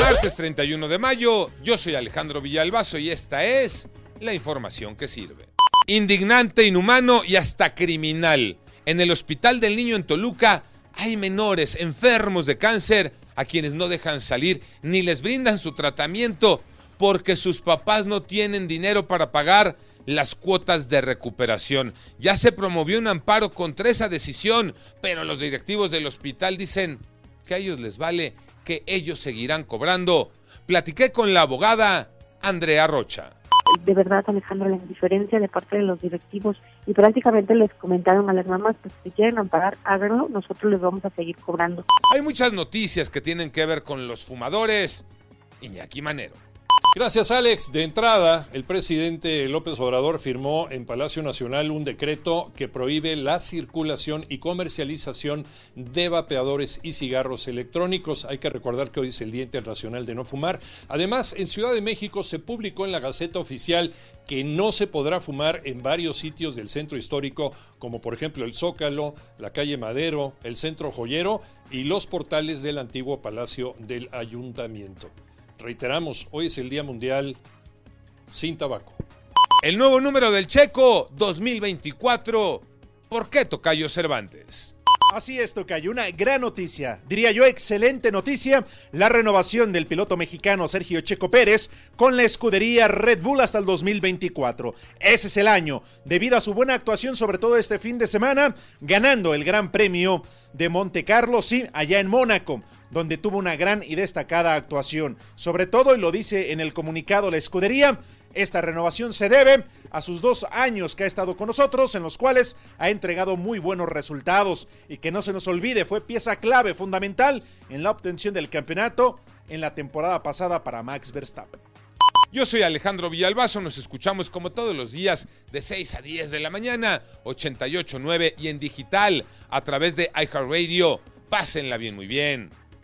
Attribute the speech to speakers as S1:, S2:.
S1: Martes 31 de mayo, yo soy Alejandro Villalbazo y esta es la información que sirve. Indignante, inhumano y hasta criminal. En el Hospital del Niño en Toluca hay menores enfermos de cáncer a quienes no dejan salir ni les brindan su tratamiento porque sus papás no tienen dinero para pagar las cuotas de recuperación. Ya se promovió un amparo contra esa decisión, pero los directivos del hospital dicen que a ellos les vale que ellos seguirán cobrando. Platiqué con la abogada Andrea Rocha.
S2: De verdad, Alejandro, la indiferencia de parte de los directivos y prácticamente les comentaron a las mamás que si quieren amparar, háganlo, nosotros les vamos a seguir cobrando.
S1: Hay muchas noticias que tienen que ver con los fumadores. Iñaki Manero.
S3: Gracias, Alex. De entrada, el presidente López Obrador firmó en Palacio Nacional un decreto que prohíbe la circulación y comercialización de vapeadores y cigarros electrónicos. Hay que recordar que hoy es el Día Internacional de No Fumar. Además, en Ciudad de México se publicó en la Gaceta Oficial que no se podrá fumar en varios sitios del centro histórico, como por ejemplo el Zócalo, la calle Madero, el centro joyero y los portales del antiguo Palacio del Ayuntamiento. Reiteramos, hoy es el Día Mundial sin tabaco.
S1: El nuevo número del Checo 2024. ¿Por qué Tocayo Cervantes?
S4: Así es, Tocayo, una gran noticia, diría yo excelente noticia, la renovación del piloto mexicano Sergio Checo Pérez con la escudería Red Bull hasta el 2024. Ese es el año, debido a su buena actuación sobre todo este fin de semana, ganando el Gran Premio de Monte Carlo, sí, allá en Mónaco donde tuvo una gran y destacada actuación. Sobre todo, y lo dice en el comunicado la escudería, esta renovación se debe a sus dos años que ha estado con nosotros, en los cuales ha entregado muy buenos resultados y que no se nos olvide, fue pieza clave, fundamental en la obtención del campeonato en la temporada pasada para Max Verstappen.
S1: Yo soy Alejandro Villalbazo, nos escuchamos como todos los días de 6 a 10 de la mañana, 88.9 y en digital a través de iHeartRadio. Pásenla bien, muy bien,